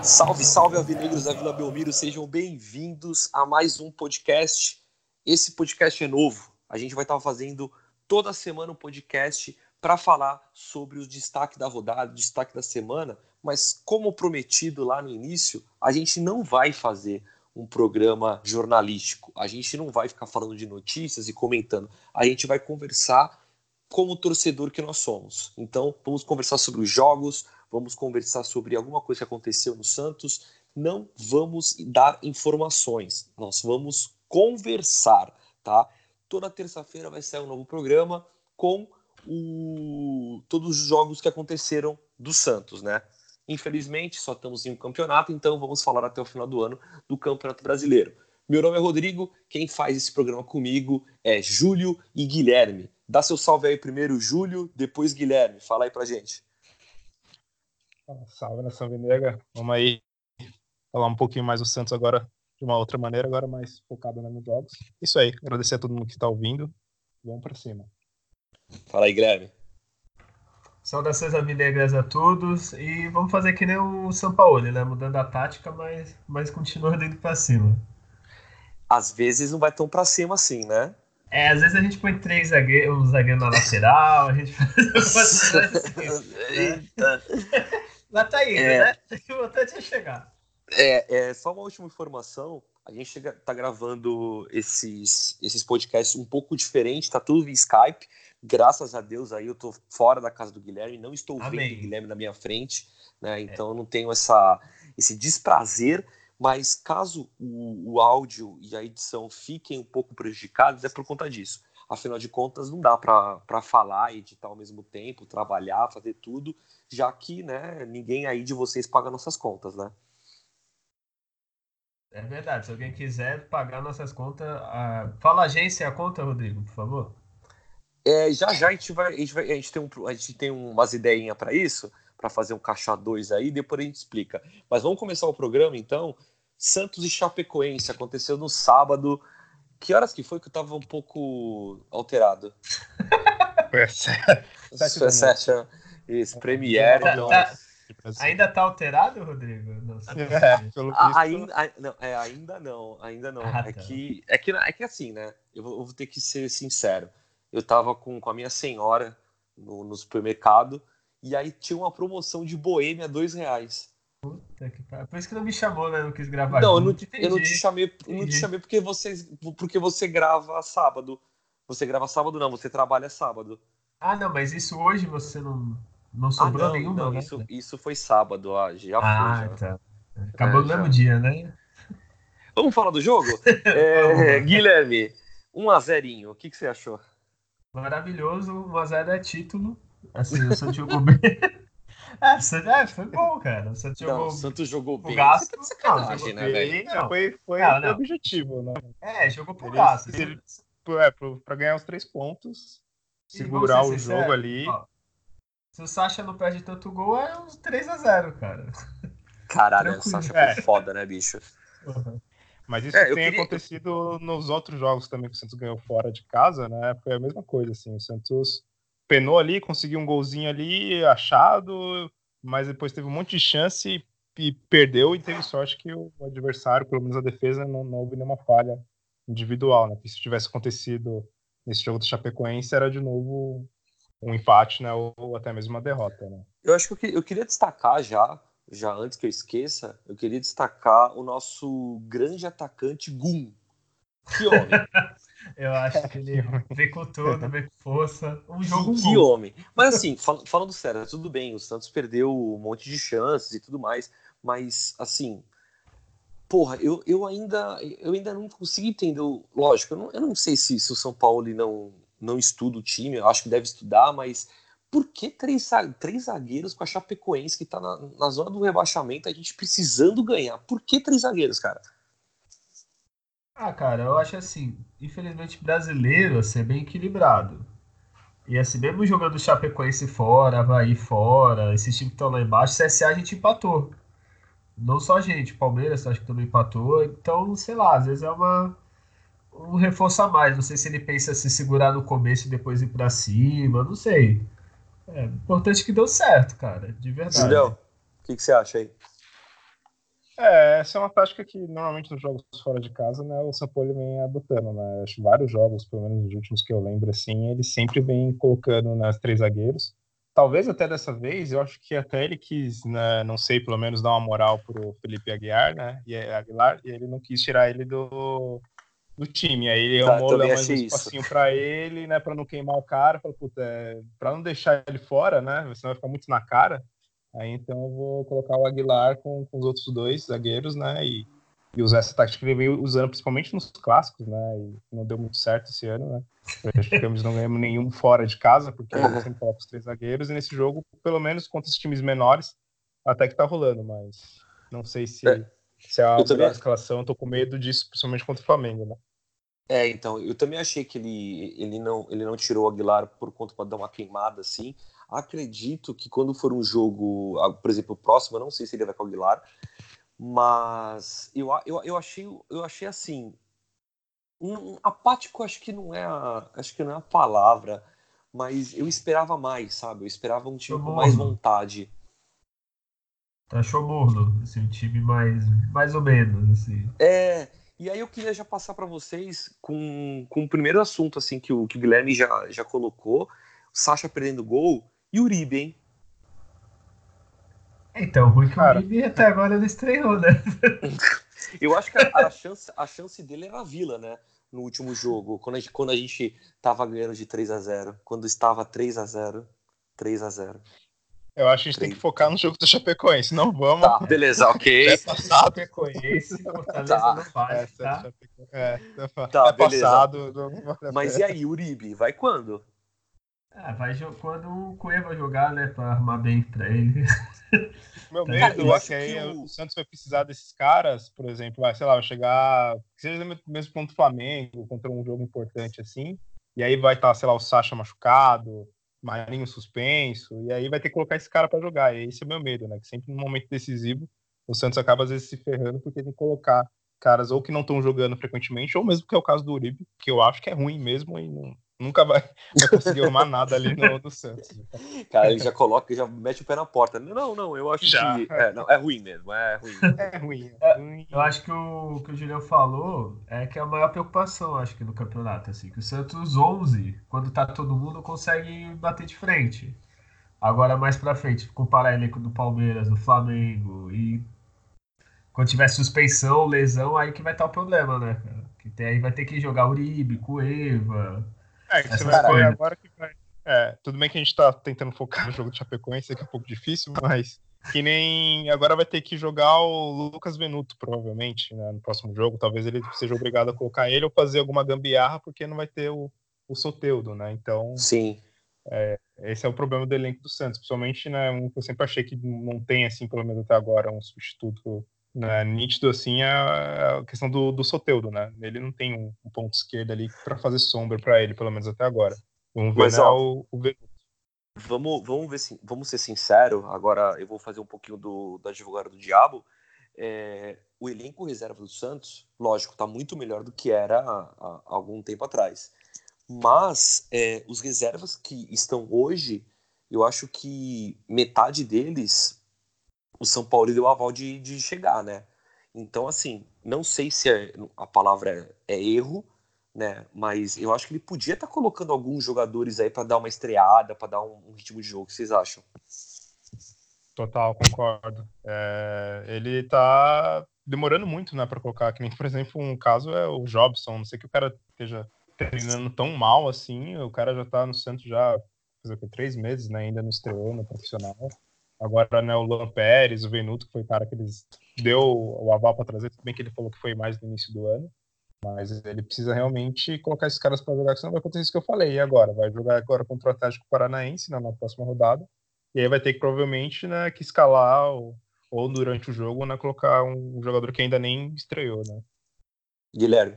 Salve, salve, alvinegros da Vila Belmiro, sejam bem-vindos a mais um podcast. Esse podcast é novo, a gente vai estar fazendo toda semana um podcast para falar sobre o destaque da rodada, o destaque da semana, mas como prometido lá no início, a gente não vai fazer um programa jornalístico, a gente não vai ficar falando de notícias e comentando, a gente vai conversar como torcedor que nós somos. Então, vamos conversar sobre os jogos, vamos conversar sobre alguma coisa que aconteceu no Santos. Não vamos dar informações, nós vamos conversar, tá? Toda terça-feira vai sair um novo programa com o... todos os jogos que aconteceram do Santos, né? Infelizmente, só estamos em um campeonato, então vamos falar até o final do ano do Campeonato Brasileiro. Meu nome é Rodrigo, quem faz esse programa comigo é Júlio e Guilherme. Dá seu salve aí primeiro, Júlio, depois Guilherme. Fala aí pra gente. Salve nação Venega. Vamos aí falar um pouquinho mais do Santos agora de uma outra maneira, agora mais focado nos jogos. Isso aí, agradecer a todo mundo que está ouvindo. Vamos para cima. Fala aí, Guilherme. Saudações amigas a todos e vamos fazer que nem o São Paulo, né? Mudando a tática, mas, mas continuando indo para cima. Às vezes não vai tão para cima assim, né? É, às vezes a gente põe três zagueiros, um zagueiro na lateral, a gente faz assim, Eita. Mas tá indo, é, né? O importante é chegar. É, é, só uma última informação. A gente chega, tá gravando esses, esses podcasts um pouco diferente, tá tudo via Skype. Graças a Deus aí eu tô fora da casa do Guilherme, não estou Amém. vendo o Guilherme na minha frente, né? É. Então é. eu não tenho essa, esse desprazer. Mas caso o, o áudio e a edição fiquem um pouco prejudicados, é por conta disso. Afinal de contas, não dá para falar, editar ao mesmo tempo, trabalhar, fazer tudo já que né, ninguém aí de vocês paga nossas contas, né? É verdade. Se alguém quiser pagar nossas contas, uh... fala a agência a conta, Rodrigo, por favor. É, já já a gente vai, a gente, vai, a gente tem, um, a gente tem umas ideinhas para isso, para fazer um caixa 2 aí, depois a gente explica. Mas vamos começar o programa então. Santos e Chapecoense aconteceu no sábado. Que horas que foi que eu tava um pouco alterado? Foi sete. Foi sete. Isso, Premiere. Tá, tá, ainda tá alterado, Rodrigo? Não, é, pelo a, ainda, não, é, ainda não, ainda não. Ah, é, tá. que, é, que, é que assim, né? Eu vou, eu vou, ter que ser sincero. Eu tava com, com a minha senhora no, no supermercado e aí tinha uma promoção de boêmia a dois reais. Puta que pariu. Por isso que não me chamou, né? Não quis gravar. Não, eu não, eu não, te chamei, não te chamei porque você, porque você grava sábado. Você grava sábado, não, você trabalha sábado. Ah, não, mas isso hoje você não. Não sobrou ah, não, nenhuma, não, né? isso, isso foi sábado, ó, já ah, foi. Já. Tá. Acabou é, no mesmo já. dia, né? Vamos falar do jogo? é, Guilherme, 1x0, o que, que você achou? Maravilhoso, 1x0 é título. Assim, o Santos jogou bem. É, é, foi bom, cara. O Santos jogou, não, o Santos jogou bem. Gasto, tá sacanagem, né, velho? Não, foi, foi não, não. objetivo, né? É, jogou pro gasto. É, pra ganhar os três pontos, segurar o jogo ali. Ó, se o Sasha não perde tanto gol, é uns 3x0, cara. Caralho, o Sasha foi é. foda, né, bicho? Uhum. Mas isso é, tem queria... acontecido nos outros jogos também que o Santos ganhou fora de casa, né? Foi a mesma coisa, assim. O Santos penou ali, conseguiu um golzinho ali, achado, mas depois teve um monte de chance e, e perdeu e teve sorte que o adversário, pelo menos a defesa, não, não houve nenhuma falha individual, né? Que se tivesse acontecido nesse jogo do Chapecoense, era de novo um empate, né, ou, até mesmo uma derrota, né? Eu acho que eu, queria destacar já, já antes que eu esqueça, eu queria destacar o nosso grande atacante Gum. Que homem! eu acho que ele vem com tudo, vem com força. Um jogo Que, que homem! Mas assim, fal falando sério, tudo bem, o Santos perdeu um monte de chances e tudo mais, mas assim, porra, eu, eu ainda eu ainda não consigo entender. Lógico, eu não, eu não sei se, se o São Paulo não não estuda o time, eu acho que deve estudar, mas por que três, três zagueiros com a Chapecoense que tá na, na zona do rebaixamento, a gente precisando ganhar? Por que três zagueiros, cara? Ah, cara, eu acho assim, infelizmente brasileiro assim, é bem equilibrado. E assim, mesmo jogando Chapecoense fora, Havaí fora, esses times que estão lá embaixo, CSA a gente empatou. Não só a gente, Palmeiras acho que também empatou. Então, sei lá, às vezes é uma um reforço a mais. Não sei se ele pensa se segurar no começo e depois ir para cima, não sei. É importante que deu certo, cara, de verdade. Julião, o que, que você acha aí? É, essa é uma tática que normalmente nos jogos fora de casa, né, o Sampoli vem adotando, né? Acho vários jogos, pelo menos os últimos que eu lembro, assim, ele sempre vem colocando nas três zagueiros. Talvez até dessa vez, eu acho que até ele quis, né, não sei, pelo menos dar uma moral pro Felipe Aguiar, né? E Aguilar, e ele não quis tirar ele do, do time. Aí ele tá, arrumou mais um espacinho para ele, né, para não queimar o cara, puta, é, para não deixar ele fora, né? Senão vai ficar muito na cara. Aí então eu vou colocar o Aguilar com, com os outros dois zagueiros, né? E, e usar essa tática que ele veio usando principalmente nos clássicos, né? E não deu muito certo esse ano, né? Acho que não ganhamos nenhum fora de casa, porque uhum. sempre coloca os três zagueiros, e nesse jogo, pelo menos contra esses times menores, até que tá rolando, mas não sei se é, se é a melhor escalação, eu tô com medo disso, principalmente contra o Flamengo, né? É, então, eu também achei que ele, ele, não, ele não tirou o Aguilar por conta para dar uma queimada assim. Acredito que quando for um jogo, ah, por exemplo, próximo, eu não sei se ele vai com o Aguilar, mas eu, eu, eu, achei, eu achei assim. Um, apático acho que não é a, acho que não é a palavra, mas eu esperava mais, sabe? Eu esperava um time com mais vontade. Tá achou morno, assim, um time mais, mais ou menos, assim. É, e aí eu queria já passar para vocês com, com o primeiro assunto assim que o, que o Guilherme já, já colocou, o Sacha perdendo gol, e Uribe, hein? Então, ruim que Cara. o Uribe até agora não estreou, né? Eu acho que a, a, chance, a chance dele era a Vila, né? No último jogo, quando a gente, quando a gente tava ganhando de 3 a 0 Quando estava 3 a 0 3 a 0 eu acho que a gente 3. tem que focar no jogo do Chapecoense, não vamos. Tá, beleza, ok. É passado. Chapecoense, Fortaleza tá. não faz, tá? É, tá, é passado. Mas e aí, Uribe, vai quando? Ah, vai quando o Cueva jogar, né? Pra arrumar bem pra ele. Meu tá medo é que aí o... o... Santos vai precisar desses caras, por exemplo, vai, sei lá, vai chegar. Que seja mesmo contra o Flamengo, contra um jogo importante assim. E aí vai estar, tá, sei lá, o Sacha machucado, Marinho suspenso, e aí vai ter que colocar esse cara para jogar. E esse é o meu medo, né? Que sempre no momento decisivo o Santos acaba às vezes se ferrando porque tem que colocar caras ou que não estão jogando frequentemente, ou mesmo que é o caso do Uribe, que eu acho que é ruim mesmo e não, nunca vai, vai conseguir arrumar nada ali no, no Santos. Cara, ele já coloca, já mete o pé na porta. Não, não, eu acho já. que. É, não, é ruim mesmo, é ruim. É ruim. É ruim. eu acho que o que o Julião falou é que é a maior preocupação, acho que, no campeonato. Assim, que o Santos 11, quando tá todo mundo, consegue bater de frente. Agora, mais pra frente, comparar elenco do Palmeiras, do Flamengo e. Quando tiver suspensão, lesão, aí que vai estar o problema, né, cara? Que tem, aí vai ter que jogar Uribe, Cueva, é, que você vai ver agora que vai. É, tudo bem que a gente tá tentando focar no jogo de Chapecoense, que é um pouco difícil, mas que nem agora vai ter que jogar o Lucas Venuto, provavelmente, né, no próximo jogo. Talvez ele seja obrigado a colocar ele ou fazer alguma gambiarra, porque não vai ter o, o Soteudo, né? Então. Sim. É, esse é o problema do elenco do Santos, principalmente, né? Um que eu sempre achei que não tem, assim, pelo menos até agora, um substituto né, nítido assim é a questão do, do Soteudo, né? Ele não tem um, um ponto esquerdo ali para fazer sombra para ele, pelo menos até agora. Vamos ver Mas, né, ó, o, o Vamos, vamos ver, vamos ser sinceros. Agora eu vou fazer um pouquinho do da advogada do diabo. É, o elenco reserva do Santos, lógico, está muito melhor do que era há, há algum tempo atrás. Mas é, os reservas que estão hoje, eu acho que metade deles o São Paulo deu aval de, de chegar, né? Então, assim, não sei se é, a palavra é, é, erro, né? Mas eu acho que ele podia estar tá colocando alguns jogadores aí para dar uma estreada, para dar um, um, ritmo de jogo. O que vocês acham? Total, concordo. É, ele tá demorando muito, né, para colocar. Que nem, por exemplo, um caso é o Jobson. Não sei que o cara esteja treinando tão mal assim. O cara já tá no centro já fazer o que, três meses, né? Ainda não estreou no profissional. Agora, né, o Luan Pérez, o Venuto, que foi o cara que eles deu o aval para trazer, tudo bem que ele falou que foi mais no início do ano, mas ele precisa realmente colocar esses caras para jogar, senão vai acontecer isso que eu falei. E agora? Vai jogar agora contra o Atlético Paranaense né, na próxima rodada, e aí vai ter que provavelmente né, que escalar ou, ou durante o jogo né, colocar um jogador que ainda nem estreou. Né? Guilherme.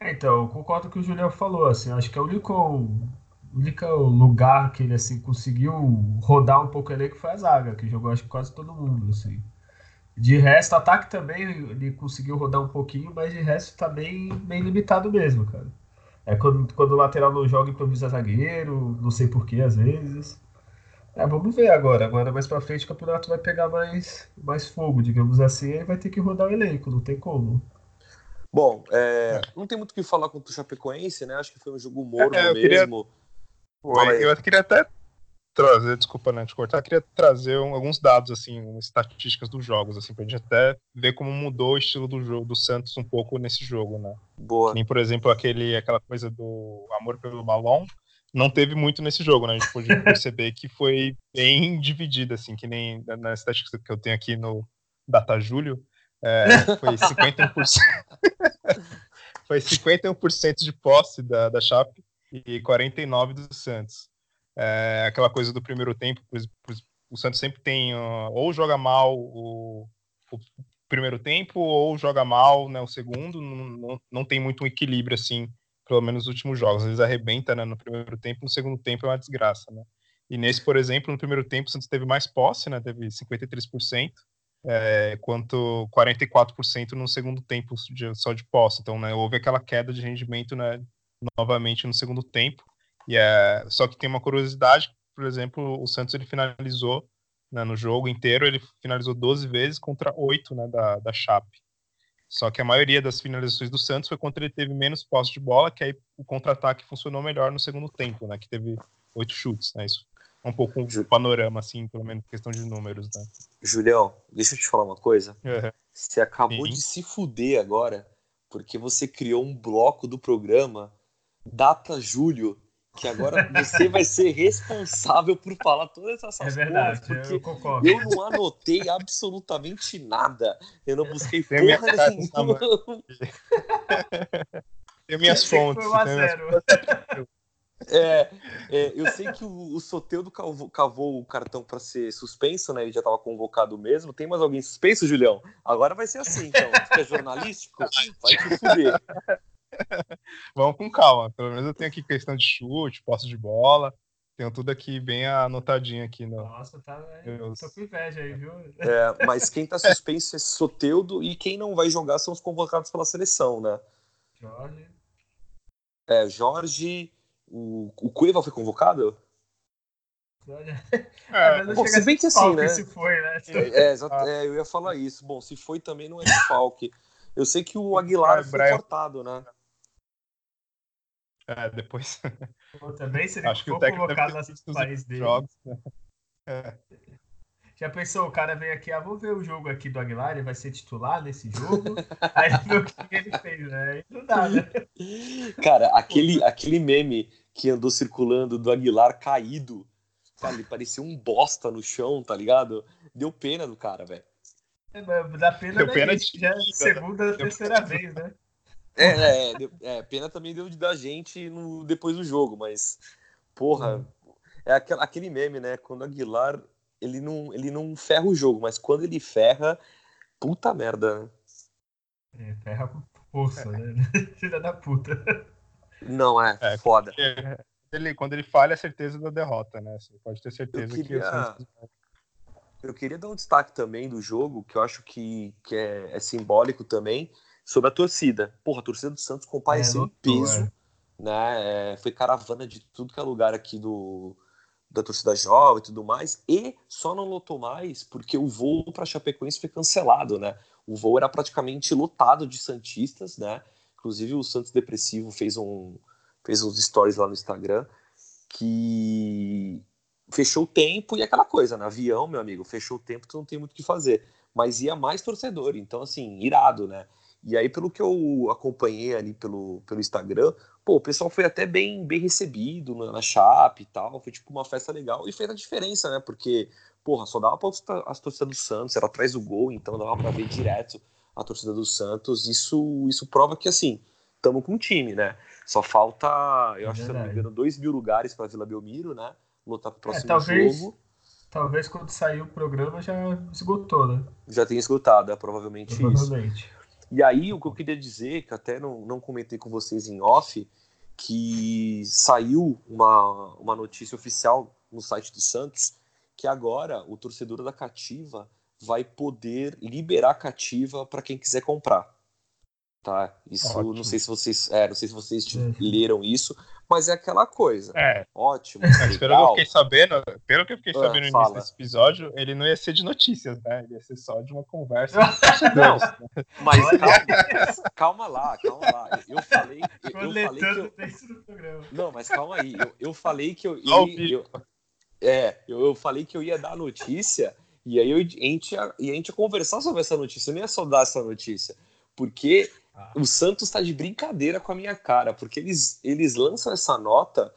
É, então, eu concordo com o que o Julião falou. Assim, acho que é o único único lugar que ele assim conseguiu rodar um pouco o elenco foi a zaga, que jogou acho que quase todo mundo, assim. De resto, ataque também ele conseguiu rodar um pouquinho, mas de resto tá bem, bem limitado mesmo, cara. É quando, quando o lateral não joga, improvisa zagueiro, não sei porquê às vezes. É, vamos ver agora. Agora mais pra frente o campeonato vai pegar mais, mais fogo, digamos assim, aí vai ter que rodar o elenco, não tem como. Bom, é, não tem muito o que falar contra o Chapecoense, né? Acho que foi um jogo morno é, mesmo. Queria... eu queria até trazer, desculpa né, te cortar, queria trazer um, alguns dados, assim, estatísticas dos jogos, assim, pra gente até ver como mudou o estilo do jogo do Santos um pouco nesse jogo, né? Boa. Nem, por exemplo, aquele, aquela coisa do amor pelo balão, não teve muito nesse jogo, né? A gente pôde perceber que foi bem dividido, assim, que nem na estatística que eu tenho aqui no Data Júlio, é, foi 51%. foi 51% de posse da, da Chape e 49% do Santos. É, aquela coisa do primeiro tempo, o Santos sempre tem ou joga mal o, o, primeiro tempo ou joga mal né, o segundo, não, não, não tem muito um equilíbrio assim, pelo menos nos últimos jogos. Às vezes arrebenta né, no primeiro tempo, no segundo tempo é uma desgraça. Né? E nesse, por exemplo, no primeiro tempo o Santos teve mais posse, né, teve 53%, é, quanto 44% no segundo tempo de, só de posse. Então, né, houve aquela queda de rendimento né, novamente no segundo tempo. E é, só que tem uma curiosidade, por exemplo, o Santos ele finalizou né, no jogo inteiro, ele finalizou 12 vezes contra 8 né, da, da Chape. Só que a maioria das finalizações do Santos foi quando ele teve menos posse de bola, que aí o contra-ataque funcionou melhor no segundo tempo, né, que teve oito chutes, né, isso é um pouco um panorama, assim, pelo menos questão de números, né. Julião, deixa eu te falar uma coisa. Uhum. Você acabou Sim. de se fuder agora, porque você criou um bloco do programa Data Júlio que agora você vai ser responsável por falar todas essas coisas. É verdade, porque eu concordo. Eu não anotei absolutamente nada. Eu não busquei porra minha nenhuma. Tem minhas fontes. Foi minhas... É, é, eu sei que o, o Soteudo cavou, cavou o cartão para ser suspenso, né? Ele já estava convocado mesmo. Tem mais alguém suspenso, Julião? Agora vai ser assim, então. Você é jornalístico? Vai te fuder. Vamos com calma. Pelo menos eu tenho aqui questão de chute, posse de bola. Tenho tudo aqui bem anotadinho aqui no. Nossa, tá. Eu tô com inveja aí, viu? É, mas quem tá suspenso é Soteudo e quem não vai jogar são os convocados pela seleção, né? Jorge. É, Jorge. O, o Cueva foi convocado? É, Bom, se bem que assim, né? Se foi, né? É, é, é, eu ia falar isso. Bom, se foi também não é falque. Eu sei que o Aguilar é, foi cortado, né? É, depois. Pô, também se ele Acho for colocado nas país dele. Jogos, né? é. Já pensou, o cara vem aqui, ah, vou ver o jogo aqui do Aguilar, ele vai ser titular nesse jogo. Aí vê o que ele fez, né? Aí não dá, né? Cara, aquele, aquele meme que andou circulando do Aguilar caído, cara, ele parecia um bosta no chão, tá ligado? Deu pena do cara, velho. É, dá pena, Deu pena de... já é a segunda, terceira vez, né? É, é, é, é, pena também deu de da gente no, depois do jogo, mas, porra, uhum. é aquele, aquele meme, né? Quando o Aguilar, ele não, ele não ferra o jogo, mas quando ele ferra, puta merda, né? É, ferra com força, né? Filha da puta. Não, é, é foda. Ele, quando ele falha, é certeza da derrota, né? Você pode ter certeza eu queria, que o Santos... Eu queria dar um destaque também do jogo, que eu acho que, que é, é simbólico também, sobre a torcida. Porra, a torcida do Santos compareceu é, em peso, né? É, foi caravana de tudo que é lugar aqui do da torcida jovem e tudo mais, e só não lotou mais porque o voo para Chapecoense foi cancelado, né? O voo era praticamente lotado de santistas, né? Inclusive o Santos Depressivo fez um fez uns stories lá no Instagram que fechou o tempo e aquela coisa, né? Avião, meu amigo, fechou o tempo, tu não tem muito o que fazer. Mas ia mais torcedor, então assim, irado, né? E aí, pelo que eu acompanhei ali pelo, pelo Instagram, pô, o pessoal foi até bem, bem recebido na, na Chape e tal. Foi tipo uma festa legal e fez a diferença, né? Porque, porra, só dava pra as torcidas do Santos, era atrás do gol, então dava pra ver direto a torcida do Santos. Isso, isso prova que, assim, estamos com um time, né? Só falta, eu acho, é se não me engano, dois mil lugares para Vila Belmiro, né? Lutar pro é, próximo é, talvez, jogo. Talvez quando sair o programa já esgotou, né? Já tenha esgotado, é provavelmente, provavelmente. isso. E aí, o que eu queria dizer, que até não, não comentei com vocês em off, que saiu uma, uma notícia oficial no site do Santos que agora o torcedor da Cativa vai poder liberar Cativa para quem quiser comprar. Tá? Isso Ótimo. não sei se vocês, é, não sei se vocês uhum. leram isso, mas é aquela coisa. É. Ótimo. Mas pelo que eu fiquei sabendo, pelo que eu fiquei ah, sabendo no início desse episódio, ele não ia ser de notícias, né? Ele ia ser só de uma conversa. não, mas calma, calma, lá, calma lá. Eu falei, eu, eu falei que eu... Não, mas calma aí. Eu, eu falei que eu, eu, eu é, eu, eu falei que eu ia dar a notícia e aí eu, a, gente ia, a gente ia conversar sobre essa notícia. Eu nem ia só dar essa notícia. Porque. O Santos está de brincadeira com a minha cara. Porque eles, eles lançam essa nota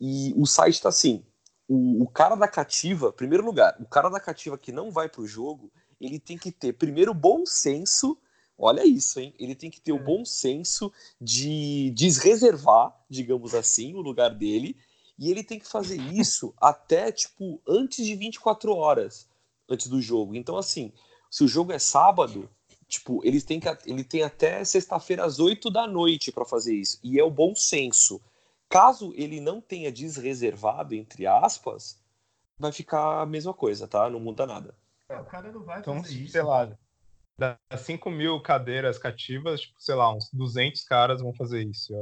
e o site está assim. O, o, cara da cativa, primeiro lugar, o cara da cativa que não vai para o jogo, ele tem que ter primeiro bom senso. Olha isso, hein? Ele tem que ter é. o bom senso de desreservar, digamos assim, o lugar dele. E ele tem que fazer isso até, tipo, antes de 24 horas antes do jogo. Então, assim, se o jogo é sábado, tipo, eles têm que, ele tem até sexta-feira às 8 da noite para fazer isso. E é o bom senso. Caso ele não tenha desreservado, entre aspas, vai ficar a mesma coisa, tá? Não muda nada. É, o cara não vai então, fazer isso. Sei lá, das 5 mil cadeiras cativas, tipo, sei lá, uns 200 caras vão fazer isso.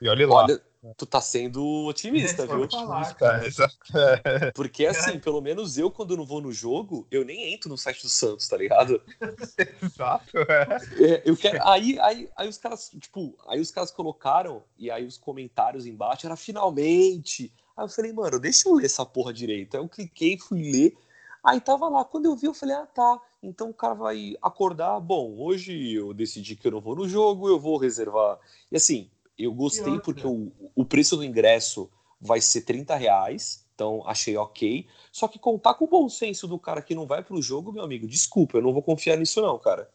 E olhe lá. Olha, tu tá sendo otimista, viu? Falar, Porque assim, pelo menos eu, quando não vou no jogo, eu nem entro no site do Santos, tá ligado? Exato, é. é. eu quero. Aí, aí, aí os caras, tipo, aí os caras colocaram, e aí os comentários embaixo era finalmente. Aí eu falei, mano, deixa eu ler essa porra direito. Aí eu cliquei, fui ler. Aí tava lá. Quando eu vi, eu falei, ah, tá. Então o cara vai acordar. Bom, hoje eu decidi que eu não vou no jogo, eu vou reservar. E assim, eu gostei porque o, o preço do ingresso vai ser 30 reais, então achei ok. Só que contar com o bom senso do cara que não vai pro jogo, meu amigo, desculpa, eu não vou confiar nisso não, cara.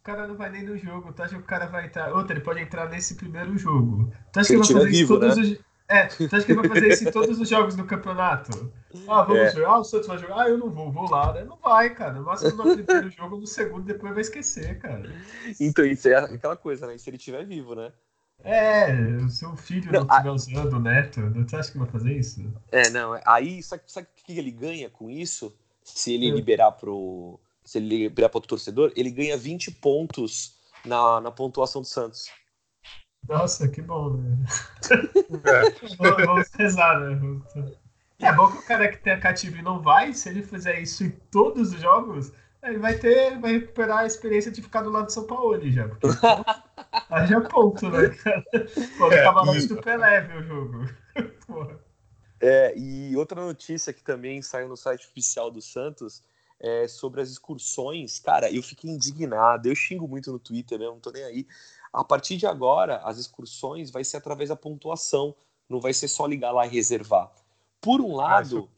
O cara não vai nem no jogo, tu acha que o cara vai entrar. Outra, ele pode entrar nesse primeiro jogo. Tu acha que ele vai fazer vivo, todos né? os. É, tu acha que ele vai fazer isso em todos os jogos do campeonato? Ah, vamos é. jogar. Ah, o Santos vai jogar. Ah, eu não vou, vou lá. Não vai, cara. Mas no primeiro jogo, no segundo, depois vai esquecer, cara. Então, isso é aquela coisa, né? Se ele estiver vivo, né? É, o seu filho não estiver usando o neto, você acha que vai fazer isso? É, não, aí sabe, sabe o que ele ganha com isso? Se ele é. liberar pro. Se ele liberar para o torcedor, ele ganha 20 pontos na, na pontuação do Santos. Nossa, que bom, né? É. Vamos rezar, né? É bom que o cara que tem a cativo e não vai, se ele fizer isso em todos os jogos, ele vai ter, vai recuperar a experiência de ficar do lado de São Paulo já. Porque aí já é ponto, né, cara? Pô, é, cavalo do Pelé, meu jogo. Porra. É, e outra notícia que também saiu no site oficial do Santos é sobre as excursões. Cara, eu fiquei indignado, eu xingo muito no Twitter, né? Não tô nem aí. A partir de agora, as excursões vai ser através da pontuação, não vai ser só ligar lá e reservar. Por um lado,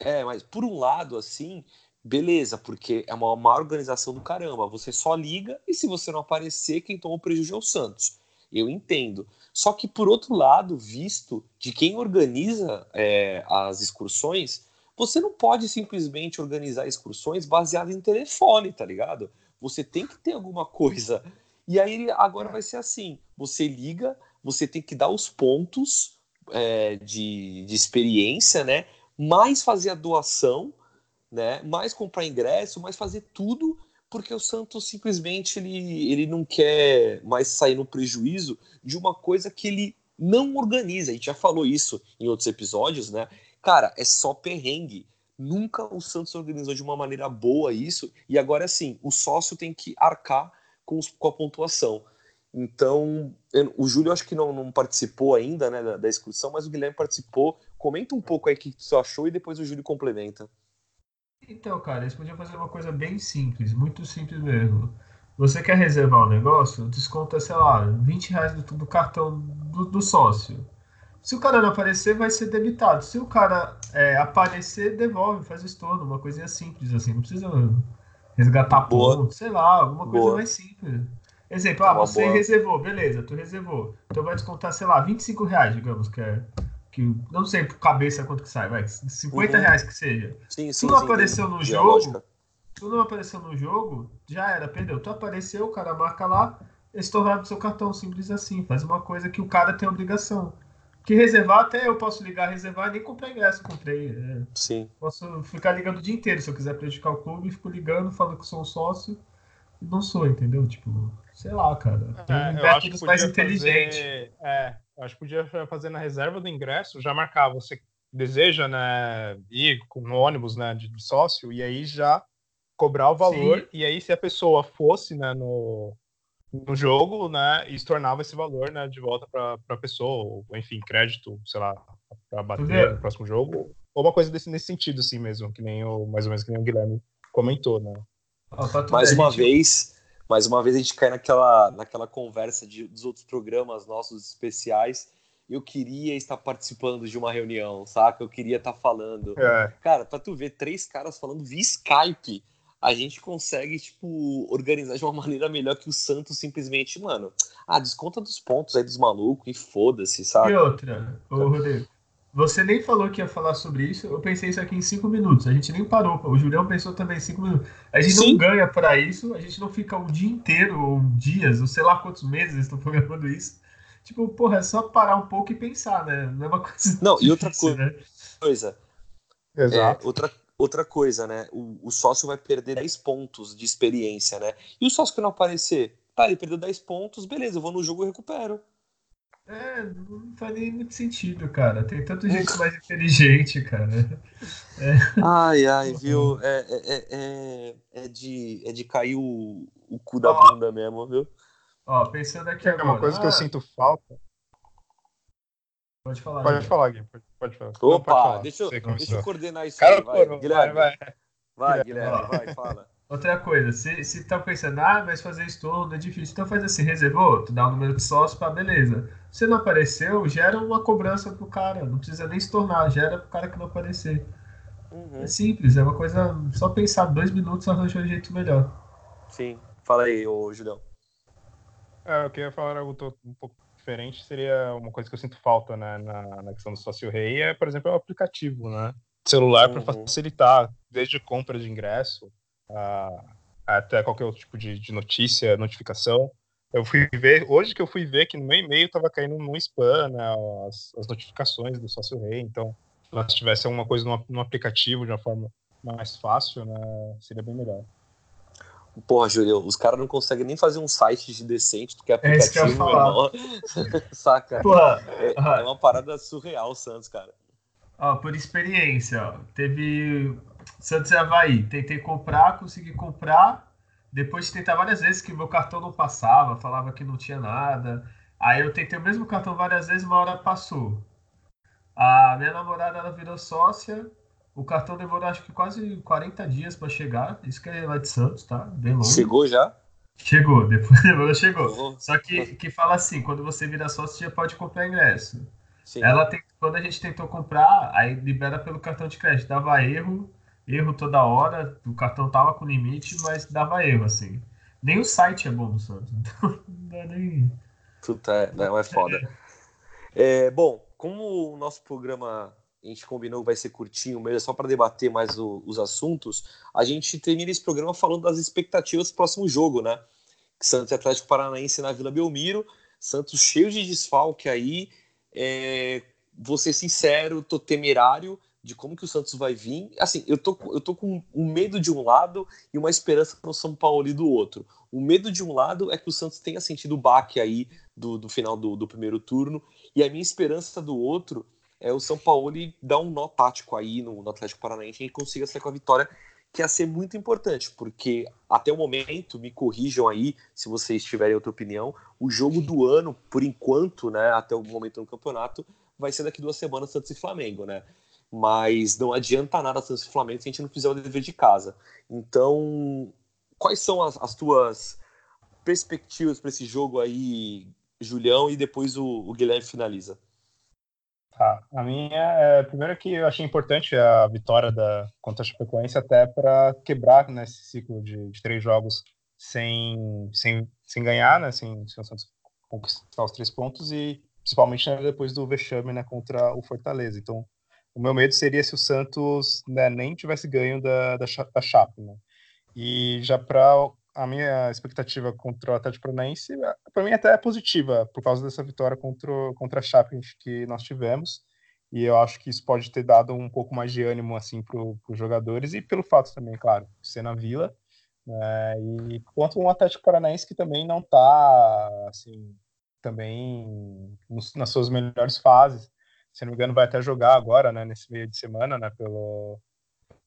ah, isso... é, mas por um lado, assim, beleza, porque é uma má organização do caramba. Você só liga e se você não aparecer, quem toma o prejuízo é o Santos. Eu entendo. Só que, por outro lado, visto de quem organiza é, as excursões, você não pode simplesmente organizar excursões baseadas em telefone, tá ligado? Você tem que ter alguma coisa. E aí agora vai ser assim: você liga, você tem que dar os pontos é, de, de experiência, né? Mais fazer a doação né? Mais comprar ingresso, mais fazer tudo, porque o Santos simplesmente ele, ele não quer mais sair no prejuízo de uma coisa que ele não organiza. A gente já falou isso em outros episódios, né? Cara, é só perrengue. Nunca o Santos organizou de uma maneira boa isso, e agora sim, o sócio tem que arcar com, os, com a pontuação. Então, o Júlio acho que não, não participou ainda né, da, da, excursão, mas o Guilherme participou. Comenta um pouco aí o que você achou e depois o Júlio complementa. Então, cara, eles podiam fazer uma coisa bem simples, muito simples mesmo. Você quer reservar o um negócio, desconta, sei lá, 20 reais do, do cartão do, do, sócio. Se o cara não aparecer, vai ser debitado. Se o cara é, aparecer, devolve, faz o estorno, uma coisinha simples, assim, não precisa resgatar ponto, sei lá, alguma coisa boa. mais simples. Exemplo, ah, você boa. reservou, beleza, tu reservou. Então vai descontar, sei lá, 25 reais, digamos, que é que não sei por cabeça quanto que sai, vai, 50 uhum. reais que seja. Sim, sim, tu não sim, apareceu sim. no jogo, tu não apareceu no jogo, já era, perdeu. Tu apareceu, o cara marca lá, estornar no seu cartão, simples assim. Faz uma coisa que o cara tem obrigação. Que reservar, até eu posso ligar, reservar e nem comprar ingresso, comprei. É. Sim. Posso ficar ligando o dia inteiro. Se eu quiser prejudicar o clube, fico ligando, falando que sou um sócio e não sou, entendeu? Tipo, sei lá, cara. Tem é, métodos mais inteligentes. É, eu acho que podia fazer na reserva do ingresso, já marcar, você deseja, né, ir com no ônibus, né, de, sócio, e aí já cobrar o valor, Sim. e aí se a pessoa fosse, né, no, no jogo, né, e tornava esse valor, né, de volta para a pessoa, ou enfim, crédito, sei lá, para bater no próximo jogo, ou uma coisa desse, nesse sentido, assim mesmo, que nem o, mais ou menos que nem o Guilherme comentou, né. Mais uma gente... vez, mais uma vez a gente cai naquela, naquela conversa de, dos outros programas nossos especiais. Eu queria estar participando de uma reunião, saca? Eu queria estar falando. É. Cara, pra tu ver três caras falando via Skype, a gente consegue, tipo, organizar de uma maneira melhor que o Santos simplesmente, mano. Ah, desconta dos pontos aí dos malucos e foda-se, sabe? E outra, ô Rodrigo, você nem falou que ia falar sobre isso, eu pensei isso aqui em cinco minutos. A gente nem parou. O Julião pensou também em cinco minutos. A gente Sim. não ganha para isso, a gente não fica o dia inteiro, ou dias, ou sei lá quantos meses estão programando isso. Tipo, porra, é só parar um pouco e pensar, né? Não é uma coisa. Não, difícil, e outra co né? coisa. Exato. É, outra, outra coisa, né? O, o sócio vai perder 10 pontos de experiência, né? E o sócio que não aparecer, tá, ele perdeu 10 pontos, beleza, eu vou no jogo e recupero. É, não faz nem muito sentido, cara. Tem tanto gente mais inteligente, cara. É. Ai, ai, viu? É, é, é, é, de, é de cair o, o cu da ó, bunda mesmo, viu? Ó, pensando aqui é agora. Uma coisa ah, que eu ah. sinto falta. Pode falar. Pode falar, Gui. Pode, pode falar. Opa, pode falar. Deixa, eu, deixa eu coordenar isso cara, aí. Vai, Guilherme. Vai, vai. vai Guilherme, vai, fala. Outra coisa, se, se tá pensando, ah, mas fazer isso todo é difícil, então faz assim, reservou, tu dá o um número de sócio, para beleza. Se não apareceu, gera uma cobrança pro cara, não precisa nem se tornar, gera pro cara que não aparecer. Uhum. É simples, é uma coisa, só pensar dois minutos arranja um jeito melhor. Sim, fala aí, ô Julião. É, eu queria falar algo um pouco diferente, seria uma coisa que eu sinto falta né, na, na questão do sócio rei, é, por exemplo, o aplicativo, né? Celular uhum. para facilitar, desde compra de ingresso, a, até qualquer outro tipo de, de, notícia, notificação. Eu fui ver, hoje que eu fui ver que no meu e-mail estava caindo no spam, né, as, as, notificações do sócio rei, então se nós tivesse alguma coisa no, no, aplicativo de uma forma mais fácil, né, seria bem melhor. Porra, Júlio, os caras não conseguem nem fazer um site de decente do que aplicativo, é meu Saca? Porra, é, é, uma parada surreal, Santos, cara. Ó, por experiência, ó, teve Santos e Havaí. Tentei comprar, consegui comprar. Depois de tentar várias vezes que meu cartão não passava, falava que não tinha nada. Aí eu tentei o mesmo cartão várias vezes, uma hora passou. A minha namorada ela virou sócia. O cartão demorou acho que quase 40 dias para chegar. Isso que é lá de Santos, tá? Bem longe. Chegou já? Chegou, depois demorou, chegou. Uhum. Só que, que fala assim, quando você vira sócio, você já pode comprar ingresso. Sim. Ela tem, quando a gente tentou comprar, aí libera pelo cartão de crédito. Dava erro, erro toda hora, o cartão tava com limite, mas dava erro, assim. Nem o site é bom do Santos, então não é nem. É, não é foda. É, bom, como o nosso programa a gente combinou vai ser curtinho mesmo, é só para debater mais o, os assuntos, a gente termina esse programa falando das expectativas do próximo jogo, né? Santos e Atlético Paranaense na Vila Belmiro, Santos cheio de desfalque aí. É, vou ser sincero, tô temerário, de como que o Santos vai vir. Assim, eu tô, eu tô com um medo de um lado e uma esperança para o São Paulo do outro. O medo de um lado é que o Santos tenha sentido o baque aí do, do final do, do primeiro turno, e a minha esperança do outro é o São Paulo dar um nó tático aí no, no Atlético Paranaense e consiga sair com a vitória, que ia ser muito importante, porque até o momento, me corrijam aí se vocês tiverem outra opinião, o jogo do ano, por enquanto, né, até o momento no campeonato, vai ser daqui duas semanas Santos e Flamengo, né? Mas não adianta nada Flamengo se a gente não fizer o dever de casa. Então, quais são as, as tuas perspectivas para esse jogo aí, Julião, e depois o, o Guilherme finaliza? Tá, a minha é, primeiro que eu achei importante a vitória da contra a Chapecoense até para quebrar nesse né, ciclo de, de, três jogos sem, sem, sem ganhar, né, sem, sem conquistar os três pontos e principalmente né, depois do vexame né, contra o Fortaleza. Então, o meu medo seria se o Santos né, nem tivesse ganho da, da, da Chape. Né? E já para a minha expectativa contra o Atlético Paranaense, para mim até é positiva, por causa dessa vitória contra, contra a Chape que nós tivemos. E eu acho que isso pode ter dado um pouco mais de ânimo assim para os jogadores e pelo fato também, claro, de ser na Vila. Né, e contra um Atlético Paranaense que também não está assim, também nos, nas suas melhores fases. Se não me engano, vai até jogar agora, né, nesse meio de semana, né, pelo,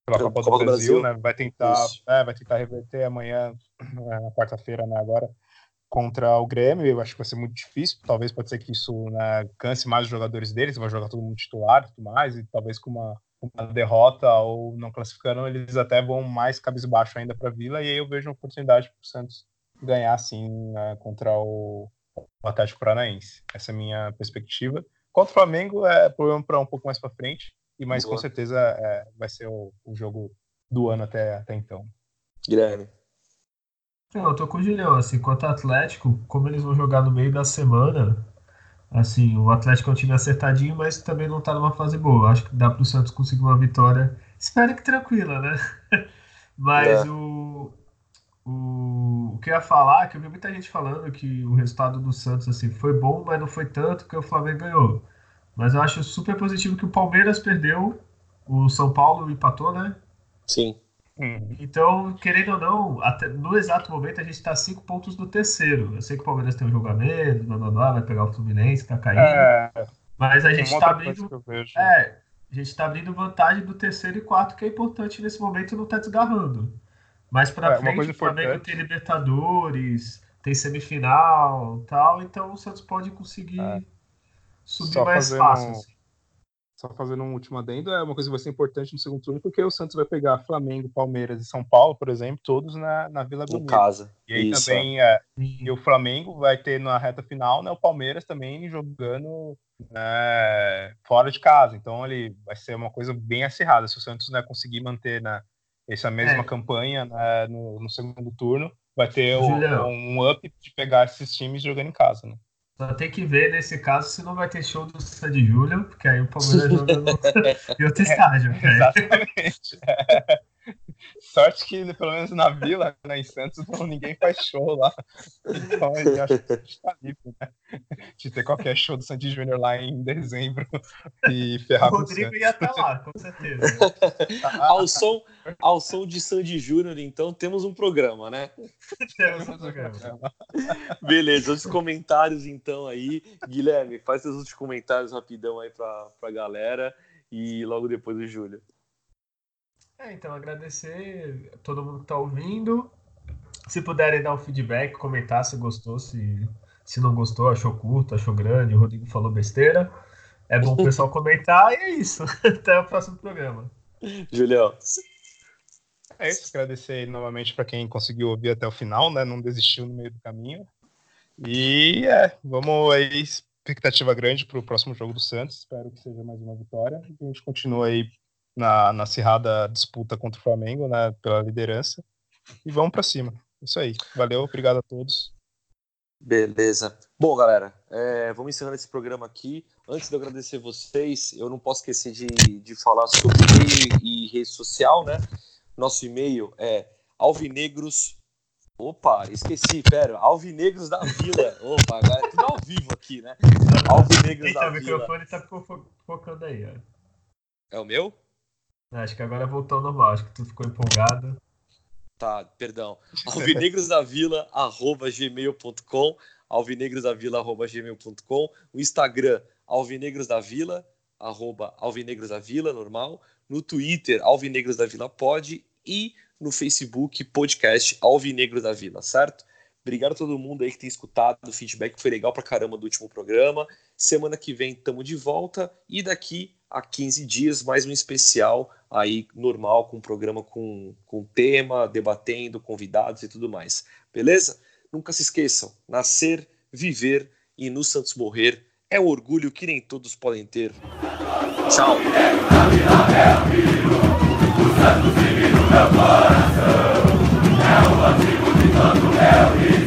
pela Copa, Copa do, Brasil, Brasil, né? Vai tentar, é, vai tentar reverter amanhã, né, na quarta-feira, né, agora, contra o Grêmio. Eu acho que vai ser muito difícil. Talvez pode ser que isso né, canse mais os jogadores deles, vai jogar todo mundo titular e tudo mais, e talvez com uma, uma derrota ou não classificando, eles até vão mais cabisbaixo ainda para a Vila, e aí eu vejo uma oportunidade para o Santos ganhar, sim, né, contra o, o Atlético Paranaense. Essa é a minha perspectiva. Contra o Flamengo é problema para um pouco mais para frente. E mas Boa. com certeza é, vai ser o, o, jogo do ano até, até então. Guilherme. eu tô com o Julião, assim, quanto ao Atlético, como eles vão jogar no meio da semana, assim, o Atlético é um time acertadinho, mas também não tá numa fase boa. Acho que dá pro Santos conseguir uma vitória, espero que tranquila, né? mas é. o, o, o que eu ia falar, é que eu vi muita gente falando que o resultado do Santos, assim, foi bom, mas não foi tanto que o Flamengo ganhou. Mas eu acho super positivo que o Palmeiras perdeu, o São Paulo empatou, né? Sim. Então, querendo ou não, até, no exato momento a gente está cinco pontos do terceiro. Eu sei que o Palmeiras tem um jogo a menos, blá, blá, blá, vai pegar o Fluminense, tá caindo. É, mas a gente está abrindo. É, a gente está abrindo vantagem do terceiro e quarto, que é importante nesse momento não tá desgarrando. Mas para é, frente, o Flamengo tem Libertadores, tem semifinal tal, então o Santos pode conseguir. É subir só mais fácil. Assim. Só fazendo um último adendo, é uma coisa que vai ser importante no segundo turno, porque o Santos vai pegar Flamengo, Palmeiras e São Paulo, por exemplo, todos na, na Vila do Em casa. E aí Isso. também é, e o Flamengo vai ter na reta final, né, o Palmeiras também jogando né, fora de casa. Então ele vai ser uma coisa bem acirrada. Se o Santos né, conseguir manter né, essa mesma é. campanha né, no, no, segundo turno, vai ter o, um up de pegar esses times jogando em casa. Né? Só tem que ver nesse caso se não vai ter show do Sandy Júnior, porque aí o Palmeiras joga no... em outro estádio. É, exatamente. Sorte que, pelo menos na Vila, né, em Santos, não, ninguém faz show lá. Então, ele acho que está livre, né? De ter qualquer show do Sandy Júnior lá em dezembro e ferrar o Rodrigo ia estar tá lá, com certeza. ao, som, ao som de Sandy Júnior, então, temos um programa, né? temos um programa. Beleza, os comentários, então, aí. Guilherme, faz seus últimos comentários rapidão aí para a galera e logo depois o Júlio. É, então, agradecer a todo mundo que está ouvindo. Se puderem dar um feedback, comentar se gostou, se, se não gostou, achou curto, achou grande, o Rodrigo falou besteira. É bom o pessoal comentar e é isso. Até o próximo programa. Julião. É isso, agradecer novamente para quem conseguiu ouvir até o final, né? Não desistiu no meio do caminho. E é, vamos aí, expectativa grande para o próximo jogo do Santos. Espero que seja mais uma vitória. A gente continua aí na, na acirrada disputa contra o Flamengo, né, pela liderança. E vamos para cima. Isso aí. Valeu, obrigado a todos. Beleza. Bom, galera, é, vamos encerrando esse programa aqui. Antes de eu agradecer vocês, eu não posso esquecer de, de falar sobre e-mail e rede social, né? Nosso e-mail é alvinegros. Opa, esqueci, pera. Alvinegros da Vila. Opa, agora é tudo ao vivo aqui, né? Alvinegros Eita, da Vila. O microfone tá focando aí, ó. É o meu? Acho que agora voltou ao normal, acho que tu ficou empolgado. Tá, perdão. alvinegrosdavila.gmail.com alvinegrosdavila.gmail.com O Instagram, alvinegrosdavila, arroba alvinegrosdavila, normal. No Twitter, Alvinegros da Vila Pod e no Facebook, podcast Alvinegros da Vila, certo? Obrigado a todo mundo aí que tem escutado, o feedback foi legal pra caramba do último programa. Semana que vem estamos de volta e daqui a 15 dias mais um especial aí normal, com um programa com, com tema, debatendo, convidados e tudo mais. Beleza? Nunca se esqueçam: nascer, viver e no Santos morrer é um orgulho que nem todos podem ter. Tchau! É o antigo de tanto é